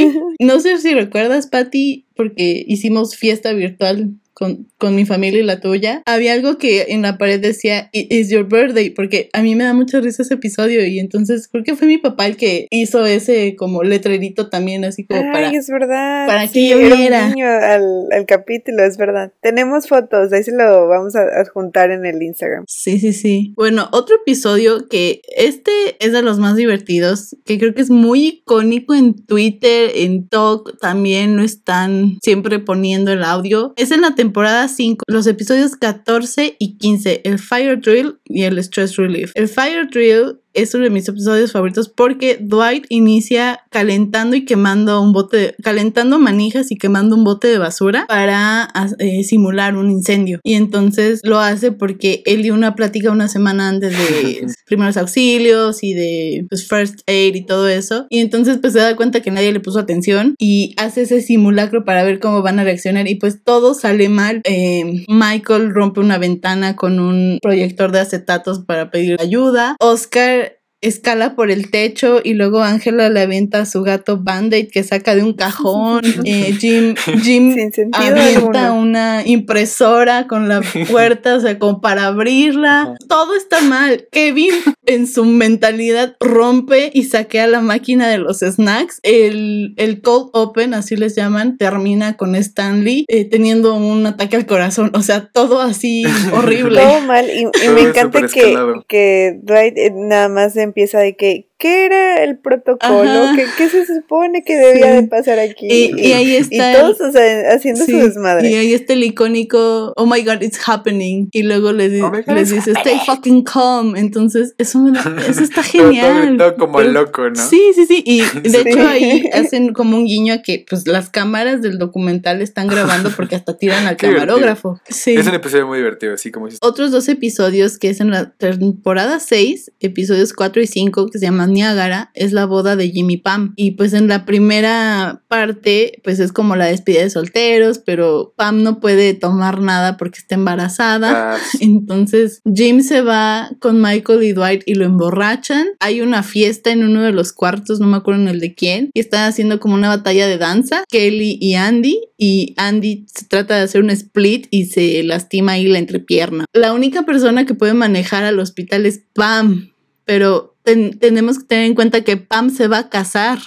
No sé si recuerdas, Patty, porque hicimos fiesta virtual con, con mi familia y la tuya. Había algo que en la pared decía, It is your birthday, porque a mí me da mucha risa ese episodio y entonces creo que fue mi papá el que hizo ese como letrerito también, así como para... Ay, es verdad. para que yo viera. guiño al, al capítulo, es verdad. Tenemos fotos, ahí se lo vamos a adjuntar en el Instagram. Sí, sí, sí. Bueno, otro episodio que este es de los más divertidos, que creo que es muy icónico en Twitter, en Talk, también lo están siempre poniendo el audio. Es en la temporada 5, los episodios 14 y 15, el Fire Drill y el Stress Relief. El Fire Drill es uno de mis episodios favoritos porque Dwight inicia calentando y quemando un bote, de- calentando manijas y quemando un bote de basura para eh, simular un incendio. Y entonces lo hace porque él dio una plática una semana antes de [laughs] primeros auxilios y de pues, first aid y todo eso. Y entonces pues se da cuenta que nadie le puso atención y hace ese simulacro para ver cómo van a reaccionar y pues todo sale mal. Eh, Michael rompe una ventana con un proyector de acetatos para pedir ayuda. Oscar escala por el techo y luego Ángela le avienta a su gato Band-Aid que saca de un cajón. [laughs] Eh, Jim, Jim avienta alguno. una impresora con la [laughs] puerta, o sea, como para abrirla. Todo está mal. Kevin en su mentalidad rompe y saquea la máquina de los snacks. El, el cold open, así les llaman, termina con Stanley eh, teniendo un ataque al corazón. O sea, todo así [laughs] horrible. Todo mal. Y, me encanta que, que Dwight eh, nada más empieza de que, ¿qué era el protocolo? ¿Qué, qué se supone que debía Sí. de pasar aquí? Y, y ahí Y está. todos, o sea, haciendo Sí, su desmadre. Y ahí está el icónico, oh my god, it's happening. Y luego les, di- Oh les it's dice, stay fucking calm. Entonces, eso, me da- [laughs] eso está Todo- todo- genial. todo como Pero- loco, ¿no? Sí, sí, sí. Y [laughs] de Sí. hecho ahí [laughs] hacen como un guiño a que pues las cámaras del documental están grabando porque hasta tiran al camarógrafo. Sí. Es un episodio muy divertido, así como. Otros dos episodios que es en la temporada 6, episodios 4 y 5, que se llaman Niágara, es la boda de Jimmy Pam. Y pues en la primera parte, pues es como la despedida de solteros, pero Pam no puede tomar nada porque está embarazada. Ah, [laughs] Entonces Jim se va con Michael y Dwight y lo emborrachan. Hay una fiesta en uno de los cuartos, no me acuerdo en el de quién, y están haciendo como una batalla de danza, Kelly y Andy, y Andy se trata de hacer un split y se lastima ahí la entrepierna. La única persona que puede manejar al hospital es Pam, pero ten- tenemos que tener en cuenta que Pam se va a casar.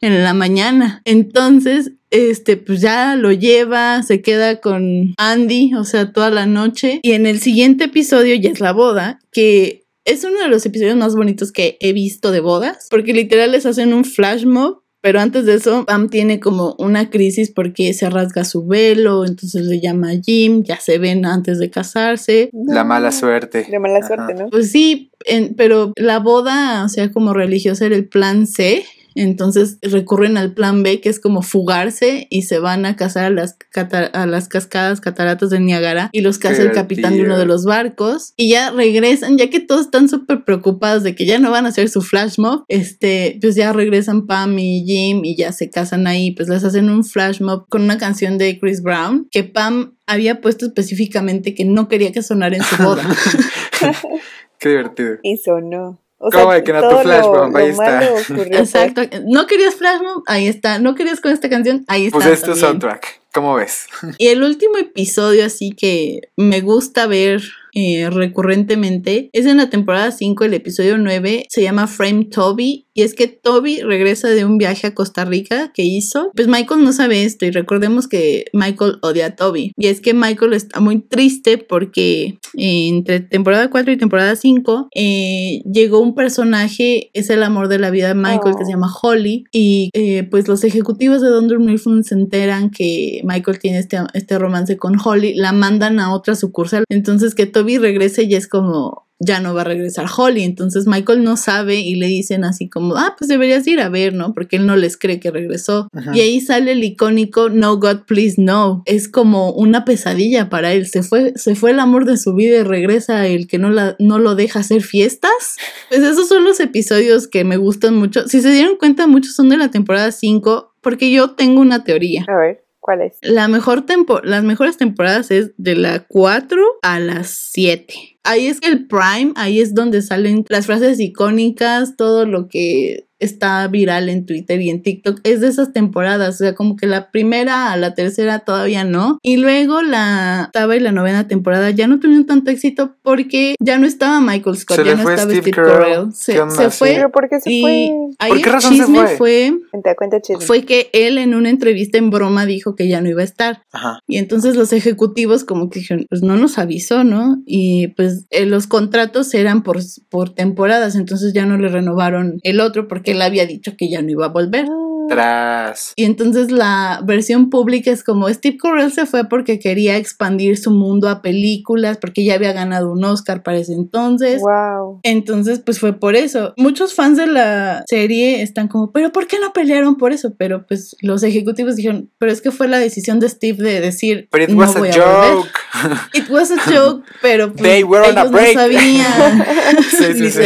en la mañana. Entonces, este, pues ya lo lleva, se queda con Andy, o sea, toda la noche. Y en el siguiente episodio ya es la boda, que es uno de los episodios más bonitos que he visto de bodas, porque literal les hacen un flash mob pero antes de eso, Pam tiene como una crisis porque se rasga su velo, entonces le llama a Jim, ya se ven antes de casarse. La mala suerte. La mala Ajá. suerte, ¿no? Pues sí, en- pero la boda, o sea, como religiosa era el plan C. Entonces recurren al plan B, que es como fugarse y se van a casar a las, a las cascadas, cataratas de Niágara y los casa Qué el capitán de uno de los barcos y ya regresan, ya que todos están súper preocupados de que ya no van a hacer su flash mob, este, pues ya regresan Pam y Jim y ya se casan ahí, pues les hacen un flash mob con una canción de Chris Brown que Pam había puesto específicamente que no quería que sonara en su [laughs] boda. Qué divertido. Y sonó. O ¿Cómo de que no tu flash bomb? lo Ahí está. ocurrió Exacto. No querías Flash Mob, ahí está. No querías con esta canción, ahí está. Pues es tu también. soundtrack. ¿Cómo ves? [laughs] Y el último episodio así que me gusta ver eh, recurrentemente es en la temporada 5, el episodio 9, se llama Frame Toby y es que Toby regresa de un viaje a Costa Rica que hizo. Pues Michael no sabe esto y recordemos que Michael odia a Toby y es que Michael está muy triste porque entre temporada 4 y temporada 5 eh, llegó un personaje, es el amor de la vida de Michael que se Oh. llama Holly y eh, pues los ejecutivos de Don Mifflin se enteran que Michael tiene este, este romance con Holly, la mandan a otra sucursal. Entonces que Toby regrese y es como ya no va a regresar Holly. Entonces Michael no sabe y le dicen así como, ah, pues deberías ir a ver, ¿no? Porque él no les cree que regresó. Ajá. Y ahí sale el icónico No God Please No. Es como una pesadilla para él. Se fue, se fue el amor de su vida y regresa el que no, la, no lo deja hacer fiestas. [laughs] Pues esos son los episodios que me gustan mucho. Si se dieron cuenta, muchos son de la temporada 5, porque yo tengo una teoría. A ver, ¿cuál es? La mejor tempo las mejores temporadas es de la 4 a las 7. Ahí es el prime, ahí es donde salen las frases icónicas, todo lo que está viral en Twitter y en TikTok es de esas temporadas, o sea, como que la primera a la tercera todavía no, y luego la octava y la novena temporada ya no tuvieron tanto éxito porque ya no estaba Michael Scott, Se ya no fue estaba Steve Steve, Carell. Se, se fue ¿Pero por qué se y fue? ahí ¿Por qué el razón se chisme fue? fue Te cuenta chisme. fue que él en una entrevista en broma dijo que ya no iba a estar. Ajá. Y entonces los ejecutivos como que dijeron, pues no nos avisó, ¿no? Y pues eh, los contratos eran por, por temporadas, entonces ya no le renovaron el otro porque él había dicho que ya no iba a volver. Tras. Y entonces la versión pública es como Steve Carell se fue porque quería expandir su mundo a películas, porque ya había ganado un Oscar para ese entonces. Wow. Entonces, pues fue por eso. Muchos fans de la serie están como, pero ¿por qué no pelearon por eso? Pero pues los ejecutivos dijeron, pero es que fue la decisión de Steve de decir, it no was a voy a volver. joke. [laughs] It was a joke, pero pues, They were on a ellos no sabían. [laughs] Sí, sí, sí.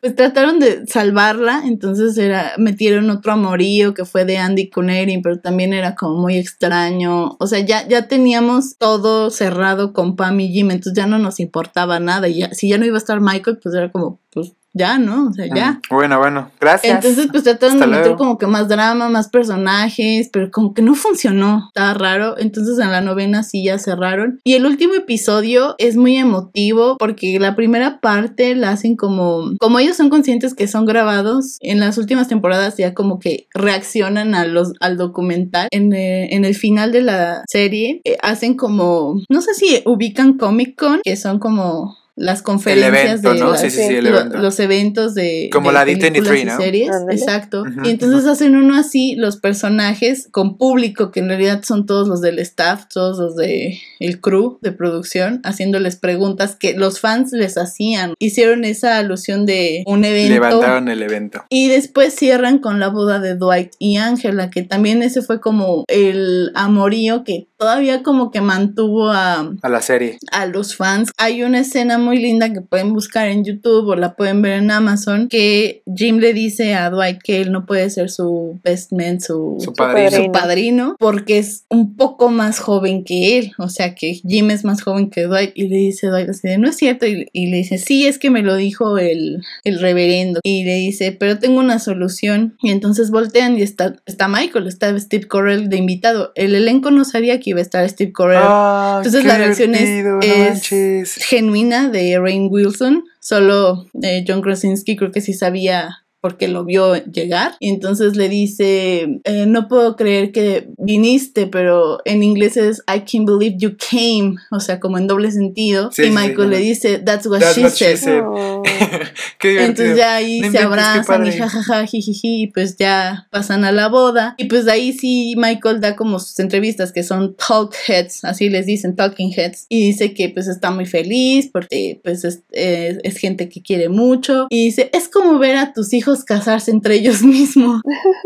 Pues trataron de salvarla, entonces era metieron otro amorío que fue de Andy con Erin, pero también era como muy extraño. O sea, ya, ya teníamos todo cerrado con Pam y Jim, entonces ya no nos importaba nada. Y ya, si ya no iba a estar Michael, pues era como, pues ya, ¿no? O sea, ya. Mm, Bueno, bueno. Gracias. Entonces, pues trataron Hasta de meter luego. como que más drama, más personajes, pero como que no funcionó. Estaba raro. Entonces, en la novena sí ya cerraron. Y el último episodio es muy emotivo porque la primera parte la hacen como. Como ellos son conscientes que son grabados, en las últimas temporadas ya como que reaccionan a los, al documental. En, eh, en el final de la serie eh, hacen como. No sé si ubican Comic Con, que son como. Las conferencias evento, de ¿no? las- Sí, sí, sí, el lo- evento. los eventos de Como de la D23, películas y ¿no? series, exacto. Y entonces hacen uno así, los personajes con público, que en realidad son todos los del staff, todos los de el crew de producción, haciéndoles preguntas que los fans les hacían. Hicieron esa alusión de un evento. Levantaron el evento. Y después cierran con la boda de Dwight y Angela, que también ese fue como el amorío que todavía como que mantuvo a, A la serie. a los fans. Hay una escena muy linda que pueden buscar en YouTube o la pueden ver en Amazon que Jim le dice a Dwight que él no puede ser su best man, su, Su padrino. su padrino, porque es un poco más joven que él. O sea que Jim es más joven que Dwight y le dice Dwight así de, no es cierto. Y, y le dice, sí, es que me lo dijo el, el reverendo. Y le dice, pero tengo una solución. Y entonces voltean y está, está Michael, está Steve Carell de invitado. El elenco no sabía que iba a estar Steve Carell. Ah, Entonces la reacción es, no genuina de Rain Wilson. Solo eh, John Krasinski creo que sí sabía porque lo vio llegar. Y entonces le dice, eh, no puedo creer que viniste, pero en inglés es I can't believe you came, o sea, como en doble sentido. Sí, y sí, sí, Michael le dice, that's what, That's she, what she said. said. Oh. [laughs] Qué. Entonces ya ahí No se abrazan y jajaja, jijiji, y pues ya pasan a la boda. Y pues de ahí sí Michael da como sus entrevistas que son talk heads, así les dicen, talking heads. Y dice que pues está muy feliz porque pues es, es- es gente que quiere mucho. Y dice, es como ver a tus hijos casarse entre ellos [laughs] mismos.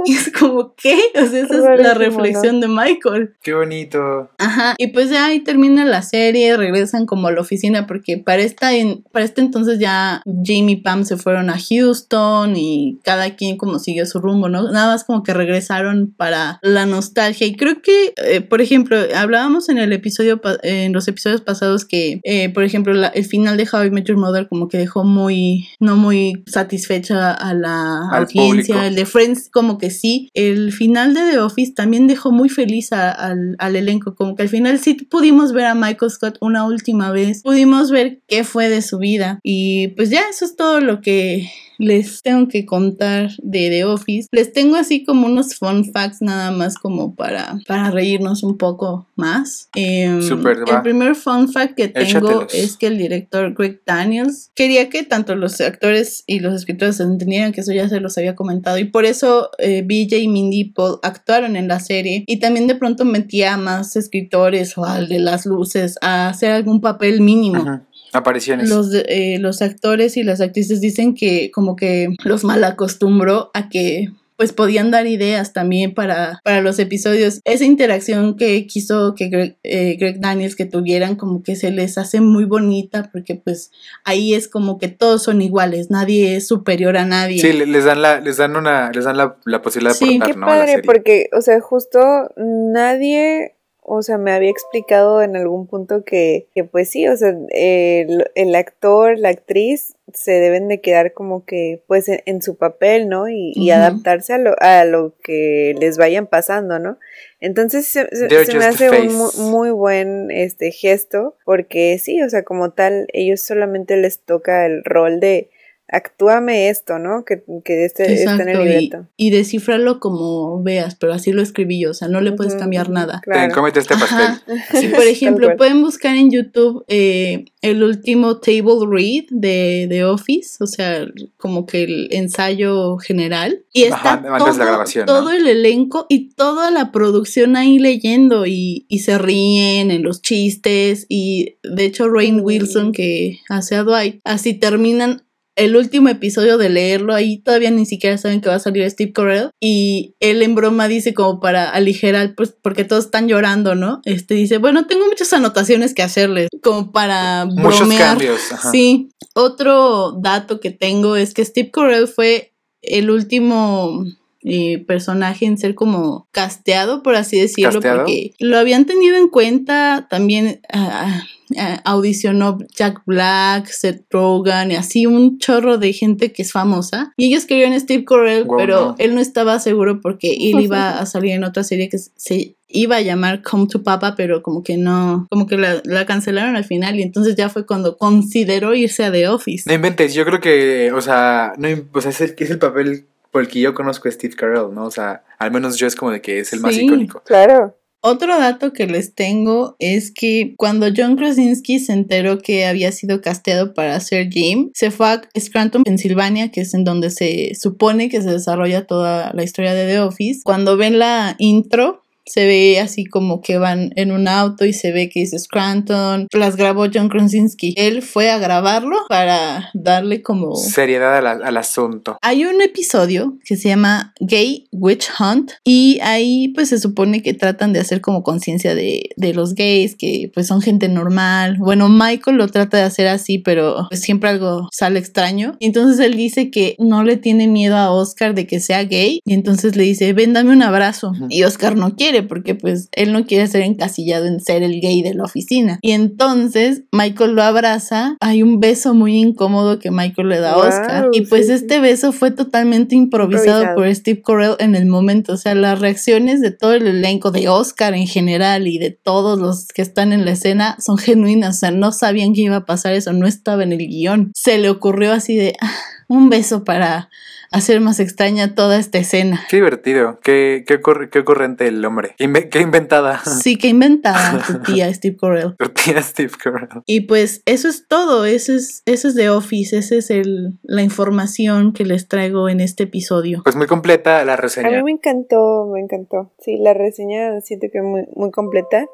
y es como, ¿qué? O sea, esa es la reflexión de Michael. Qué bonito. Ajá, y pues ya ahí termina la serie, regresan como a la oficina porque para esta en, para este entonces ya Jamie y Pam se fueron a Houston y cada quien como siguió su rumbo, ¿no? Nada más como que regresaron para la nostalgia y creo que, eh, por ejemplo, hablábamos en el episodio, en los episodios pasados que, eh, por ejemplo, la- el final de How I Met Your Mother como que dejó muy, no muy satisfecha a la Al audiencia, público. el de Friends como que sí, el final de The Office también dejó muy feliz a- al, al elenco, como que al final sí pudimos ver a Michael Scott una última vez, pudimos ver qué fue de su vida y pues ya eso es todo lo que les tengo que contar de The Office. Les tengo así como unos fun facts nada más como para, para reírnos un poco más. Em, Súper, el primer fun fact que tengo Échatelos. es que el director Greg Daniels quería que tanto los actores y los escritores entendieran que eso ya se los había comentado y por eso eh, BJ y Mindy Paul actuaron en la serie y también de pronto metía a más escritores o al de las luces a hacer algún papel mínimo. Apariciones. Los, eh, los actores y las actrices dicen que como que los mal acostumbró a que pues podían dar ideas también para, para los episodios. Esa interacción que quiso que Greg, eh, Greg Daniels que tuvieran como que se les hace muy bonita porque pues ahí es como que todos son iguales, nadie es superior a nadie. Sí, le- les dan la, les dan una, les dan la, la posibilidad de Sí, aportar, Qué ¿no? a la padre, serie. porque, o sea, justo nadie, o sea, me había explicado en algún punto que, que pues sí, o sea, el, el actor, la actriz se deben de quedar como que, pues, en, en su papel, ¿no? Y, y adaptarse a lo, a lo que les vayan pasando, ¿no? Entonces se, se- They're se me hace un mu- muy buen este gesto, porque sí, o sea, como tal, ellos solamente les toca el rol de actúame esto, ¿no? Que, que este, está en el Exacto, y, libreto. y descifrarlo como veas, pero así lo escribí yo, o sea, no le puedes cambiar nada. Ten, Claro. cómete este pastel. [laughs] Sí, por ejemplo, pueden buscar en YouTube eh, el último table read de, de Office, o sea, como que el ensayo general. Y está Ajá, todo, grabación, ¿no? todo el elenco y toda la producción ahí leyendo y, y se ríen en los chistes. Y de hecho, Rain. Wilson, que hace a Dwight, así terminan el último episodio de leerlo, ahí todavía ni siquiera saben que va a salir Steve Carell y él en broma dice como para aligerar, pues porque todos están llorando, ¿no? Este dice, bueno, tengo muchas anotaciones que hacerles, como para Muchos bromear. cambios. ajá. Sí, otro dato que tengo es que Steve Carell fue el último eh, personaje en ser como casteado, por así decirlo, ¿Casteado? porque lo habían tenido en cuenta, también ah, ah, audicionó Jack Black, Seth Rogen y así un chorro de gente que es famosa. Y ellos querían a Steve Carell, Wow, pero no. él no estaba seguro porque él iba [laughs] a salir en otra serie que se iba a llamar Come to Papa, pero como que no, como que la, la cancelaron al final y entonces ya fue cuando consideró irse a The Office. No inventes, yo creo que, o sea, no, o sea, es, el, es el papel por el que yo conozco a Steve Carell, ¿no? O sea, al menos yo es como de que es el más Sí. icónico. Claro. Otro dato que les tengo es que cuando John Krasinski se enteró que había sido casteado para ser Jim, se fue a Scranton, Pensilvania, que es en donde se supone que se desarrolla toda la historia de The Office. Cuando ven la intro, se ve así como que van en un auto y se ve que dice Scranton. Las grabó John Krasinski. Él fue a grabarlo para darle como Seriedad al, al asunto. hay un episodio que se llama Gay Witch Hunt y ahí pues se supone que tratan de hacer como conciencia de, de los gays, que pues son gente normal. Bueno, Michael lo trata de hacer así, pero pues siempre algo sale extraño. Entonces él dice que no le tiene miedo a Oscar de que sea gay y entonces le dice, ven, dame un abrazo. Y Oscar no quiere porque pues él no quiere ser encasillado en ser el gay de la oficina. Y entonces Michael lo abraza, hay un beso muy incómodo que Michael le da a Wow, Oscar y pues sí, este beso fue totalmente improvisado, Improvisado. por Steve Carell en el momento, o sea, las reacciones de todo el elenco de Oscar en general y de todos los que están en la escena son genuinas, o sea, no sabían que iba a pasar eso, no estaba en el guion. Se le ocurrió así de "Ah, un beso para hacer más extraña toda esta escena. Qué divertido, qué, qué, ocurre- qué ocurrente el hombre, qué, inve- qué inventada. Sí, que inventada tu [laughs] tía Steve Carell. Tu tía Steve Carell. Y pues eso es todo, eso es, eso es The Office, esa es el, la información que les traigo en este episodio. Pues muy completa la A mí reseña. me encantó, me encantó. Sí, la reseña siento que muy, muy completa.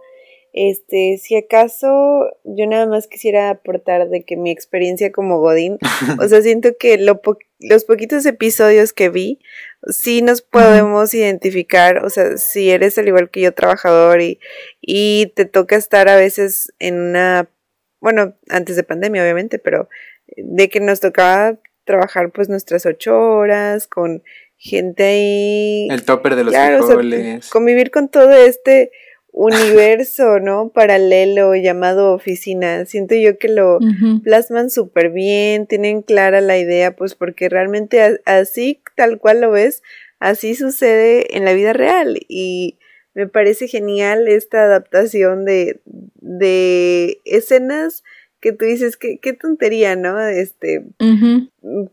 Este, si acaso yo nada más quisiera aportar de que mi experiencia como Godín, [laughs] o sea, siento que lo po- los poquitos episodios que vi, sí nos podemos identificar, o sea, si eres al igual que yo trabajador y, y te toca estar a veces en una, bueno, antes de pandemia obviamente, pero de que nos tocaba trabajar pues nuestras ocho horas con gente ahí El topper de los Claro, o sea, frijoles. convivir con todo este universo, [laughs] ¿no? Paralelo llamado oficina. Siento yo que lo plasman súper bien, tienen clara la idea, pues porque realmente así, tal cual lo ves, así sucede en la vida real. Y me parece genial esta adaptación de, de escenas que tú dices, qué, qué tontería, ¿no? Este,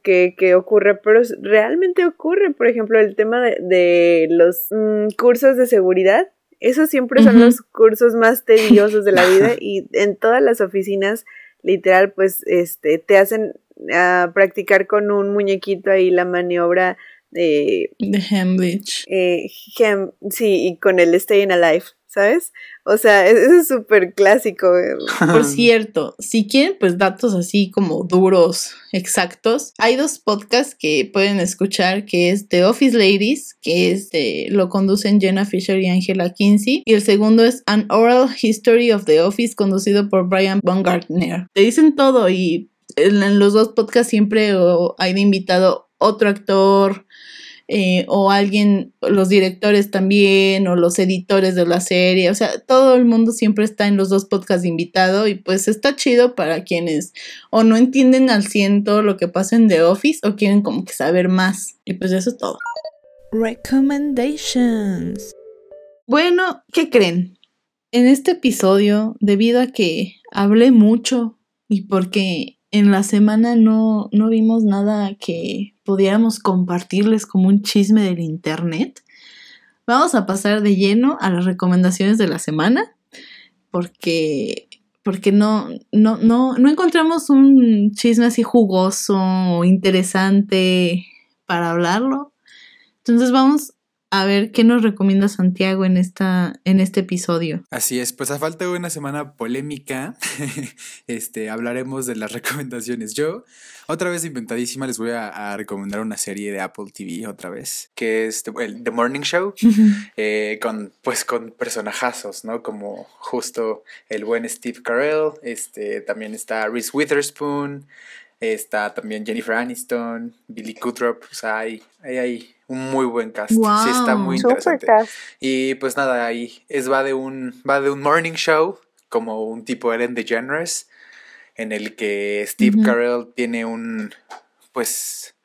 que, que ocurre, pero realmente ocurre, por ejemplo, el tema de, de los mm, cursos de seguridad. Esos siempre son los cursos más tediosos de la [laughs] vida y en todas las oficinas, literal, pues, este, te hacen ah, practicar con un muñequito ahí la maniobra de, De Hemlich. eh, gem- sí, y con el Staying Alive, ¿sabes? O sea, es- eso es súper clásico. eh. [laughs] Por cierto, si quieren pues datos así como duros, exactos, hay dos podcasts que pueden escuchar que es The Office Ladies, que es de, lo conducen Jenna Fisher y Angela Kinsey, y el segundo es An Oral History of the Office conducido por Brian Baumgartner. Te dicen todo y en, los dos podcasts siempre hay de invitado otro actor, eh, o alguien, los directores también, o los editores de la serie, o sea, todo el mundo siempre está en los dos podcasts de invitado y pues está chido para quienes o no entienden al cien todo lo que pasa en The Office o quieren como que saber más. Y pues eso es todo. Recommendations. Bueno, ¿qué creen? En este episodio, debido a que hablé mucho y porque en la semana no, no vimos nada que pudiéramos compartirles como un chisme del internet, vamos a pasar de lleno a las recomendaciones de la semana porque porque no, no, no, no encontramos un chisme así jugoso o interesante para hablarlo. Entonces vamos a ver qué nos recomienda Santiago en, esta, en este episodio. Así es, pues a falta de una semana polémica, [laughs] este, hablaremos de las [laughs] recomendaciones. Yo, otra vez inventadísima, les voy a, a recomendar una serie de Apple TV otra vez, que es The, Morning Show, [laughs] eh, con, pues con personajazos, ¿no? Como justo el buen Steve Carell, este, también está Reese Witherspoon, está también Jennifer Aniston, Billy Kudrop, o sea, hay, hay, hay un muy buen cast. Sí, está muy interesante. cast. Y pues nada, ahí es va de un va de un morning show como un tipo Ellen DeGeneres en el que Steve. Carell tiene un pues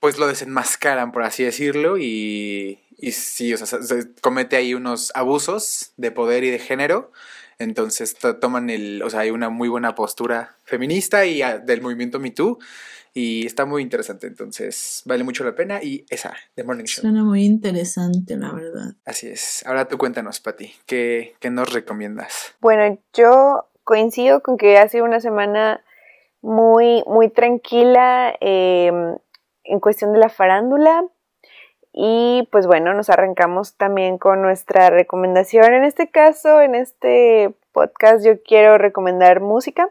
pues lo desenmascaran por así decirlo y y sí, o sea, se- comete ahí unos abusos de poder y de género. Entonces to- toman el, o sea, hay una muy buena postura feminista y ah, del movimiento Me Too y está muy interesante, entonces vale mucho la pena y esa, The Morning Show. Suena muy interesante, la verdad. Así es. Ahora tú cuéntanos, Pati, ¿qué, qué nos recomiendas? Bueno, yo coincido con que ha sido una semana muy, muy tranquila eh, en cuestión de la farándula. Y pues bueno, nos arrancamos también con nuestra recomendación. En este caso, en este podcast, yo quiero recomendar música.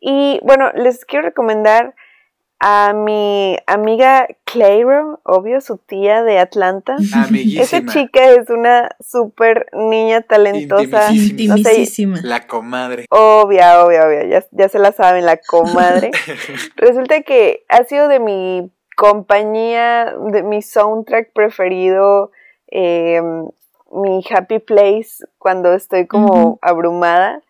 Y bueno, les quiero recomendar a mi amiga Clairo, obvio, su tía de Atlanta. Esa chica es una súper niña talentosa. Intimísima. No sé, Intimísima. La comadre. Obvia, obvia, obvia, ya, ya se la saben, la comadre. [laughs] Resulta que ha sido de mi compañía, de mi soundtrack preferido, eh, mi happy place cuando estoy como abrumada.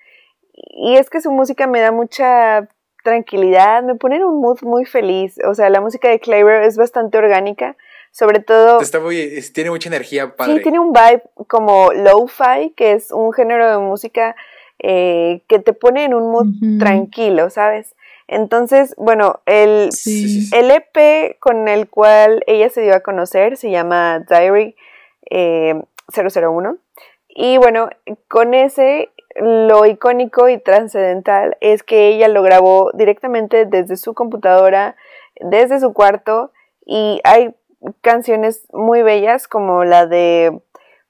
Y es que su música me da mucha tranquilidad, me pone en un mood muy feliz. O sea, la música de Claver es bastante orgánica, sobre todo... Está muy, es- tiene mucha energía, padre. Sí, tiene un vibe como lo-fi, que es un género de música eh, que te pone en un mood tranquilo, ¿sabes? Entonces, bueno, el, Sí. el EP con el cual ella se dio a conocer se llama Diary eh, 001. Y bueno, con ese lo icónico y trascendental es que ella lo grabó directamente desde su computadora, desde su cuarto, y hay canciones muy bellas como la de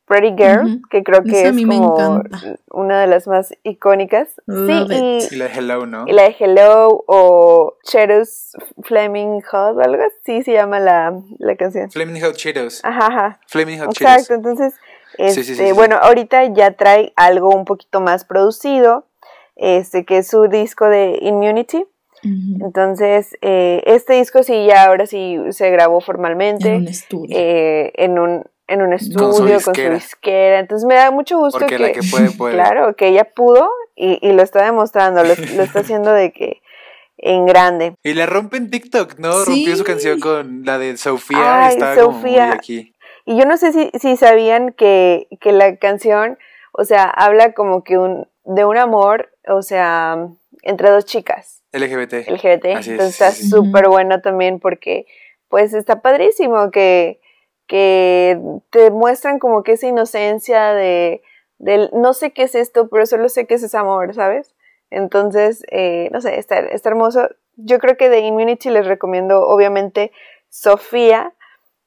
Pretty Girl, que creo que Esa es como una de las más icónicas. Love sí, y, la de Hello, ¿no? y la de Hello o Cheros Flaming Hot o algo así se llama la, la canción. Flaming Hot Cheetos. Ajá, ajá. Flaming Hot Exacto, Cheetos. entonces, Sí, este, sí, sí, sí. bueno, ahorita ya trae algo un poquito más producido, este, que es su disco de Immunity. Entonces, eh, este disco sí ya ahora sí se grabó formalmente En un estudio. eh, en un en un su estudio con su disquera. disquera. Entonces me da mucho gusto Porque que, la que puede, puede. [laughs] claro, que ella pudo y, y lo está demostrando, lo, lo está [laughs] haciendo de que en grande. Y la rompe en TikTok, ¿no? Sí. Rompió su canción con la de Sofía. Ay, estaba como muy aquí. Y yo no sé si, si sabían que, que la canción, o sea, habla como que un, de un amor, o sea, entre dos chicas LGBT. LGBT. Así es, Entonces está sí, sí. súper bueno también porque, pues, está padrísimo que, que te muestran como que esa inocencia de, del no sé qué es esto, pero solo sé que es ese amor, ¿sabes? Entonces, eh, no sé, está, está hermoso. Yo creo que de Immunity les recomiendo, obviamente, Sofía,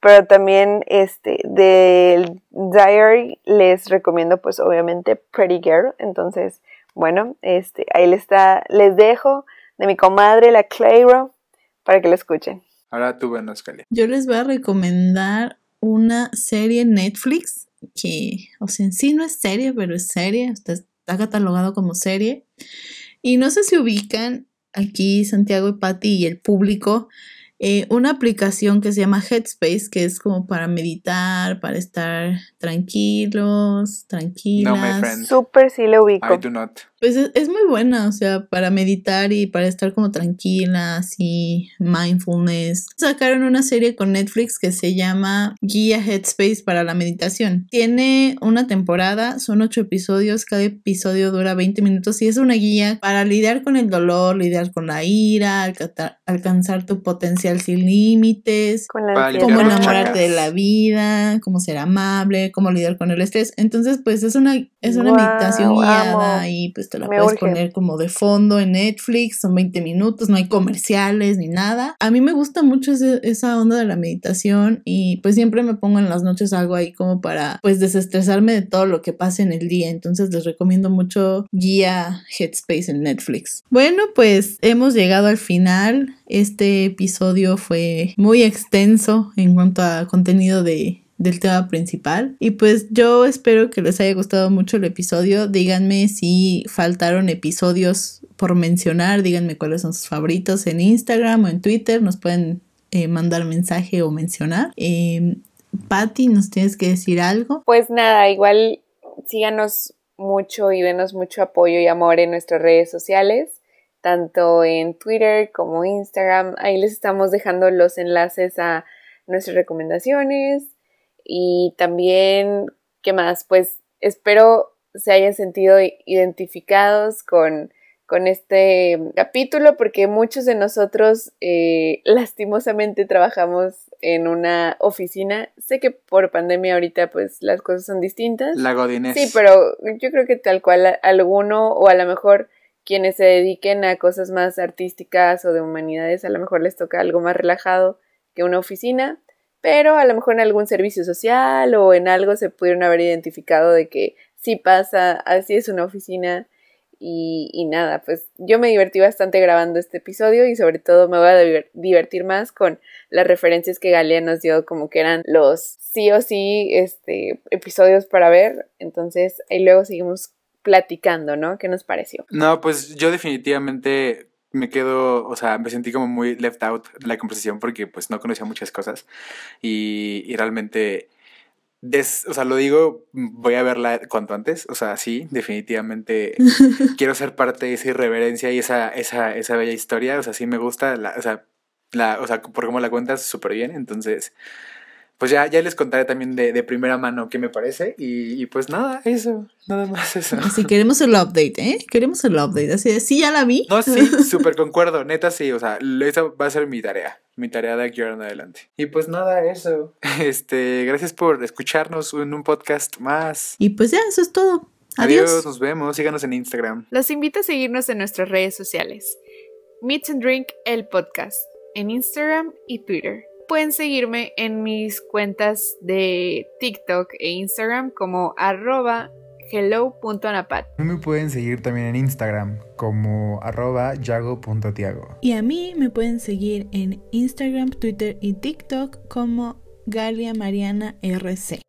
pero también este del Diary les recomiendo, pues, obviamente, Pretty Girl. Entonces, bueno, este, ahí les está, les dejo de mi comadre, la Clayro, para que lo escuchen. Ahora tú, bueno, Scalia. Yo les voy a recomendar una serie en Netflix que, o sea, en sí no es serie, pero es serie, está, está catalogado como serie. Y no sé si ubican aquí Santiago y Patti y el público eh, una aplicación que se llama Headspace, que es como para meditar, para estar tranquilos, tranquilas. friend. Súper sí lo ubico. I do not. Pues es, es muy buena, o sea, para meditar y para estar como tranquilas y mindfulness. Sacaron una serie con Netflix que se llama Guía Headspace para la meditación. Tiene una temporada, son ocho episodios, cada episodio dura 20 minutos y es una guía para lidiar con el dolor, lidiar con la ira, alcanzar tu potencial sin límites, cómo enamorarte de la vida, cómo ser amable, cómo lidiar con el estrés. Entonces, pues es una, es una meditación guiada amo. y pues te la Me puedes urge. poner como de fondo en Netflix, son 20 minutos, no hay comerciales ni nada. A mí me gusta mucho ese- esa onda de la meditación y pues siempre me pongo en las noches algo ahí como para pues desestresarme de todo lo que pase en el día. Entonces les recomiendo mucho guía Headspace en Netflix. Bueno, pues hemos llegado al final. Este episodio fue muy extenso en cuanto a contenido de, del tema principal. Y pues yo espero que les haya gustado mucho el episodio. Díganme si faltaron episodios por mencionar. Díganme cuáles son sus favoritos en Instagram o en Twitter. Nos pueden eh, mandar mensaje o mencionar. Eh, Patti, ¿nos tienes que decir algo? Pues nada, igual síganos mucho y denos mucho apoyo y amor en nuestras redes sociales, tanto en Twitter como Instagram. Ahí les estamos dejando los enlaces a nuestras recomendaciones y también, ¿qué más? Pues espero se hayan sentido identificados con, con este capítulo porque muchos de nosotros eh, lastimosamente trabajamos en una oficina. Sé que por pandemia ahorita pues las cosas son distintas. La Godinez. Sí, pero yo creo que tal cual alguno o a lo mejor quienes se dediquen a cosas más artísticas o de humanidades, a lo mejor les toca algo más relajado que una oficina, pero a lo mejor en algún servicio social o en algo se pudieron haber identificado de que sí pasa, así es una oficina y, y nada, pues yo me divertí bastante grabando este episodio y sobre todo me voy a diver- divertir más con las referencias que Galia nos dio como que eran los sí o sí este, episodios para ver. Entonces ahí luego seguimos platicando, ¿no? ¿Qué nos pareció? No, pues yo definitivamente me quedo, o sea, me sentí como muy left out de la conversación porque pues no conocía muchas cosas. Y, y realmente, des- o sea, lo digo, voy a verla cuanto antes, o sea, sí, definitivamente [laughs] quiero ser parte de esa irreverencia y esa, esa, esa bella historia, o sea, sí me gusta, la, o sea, la, o sea, por cómo la cuentas, súper bien, entonces, pues ya, ya les contaré también de, de primera mano qué me parece. Y, y, pues nada, eso, nada más eso. Así queremos el update, ¿eh? Queremos el update. Así de, sí, ya la vi. No, sí, [laughs] súper concuerdo, neta, sí, o sea, esa va a ser mi tarea. Mi tarea de aquí ahora en adelante. Y pues nada, eso. [laughs] Este, gracias por escucharnos en un podcast más. Y pues ya, eso es todo. Adiós. Adiós. nos vemos. Síganos en Instagram. Los invito a seguirnos en nuestras redes sociales. Meet and Drink el podcast en Instagram y Twitter. Pueden seguirme en mis cuentas de TikTok e Instagram como arroba hello.anapat. Me pueden seguir también en Instagram como arroba yago.tiago. Y a mí me pueden seguir en Instagram, Twitter y TikTok como Galia Mariana RC.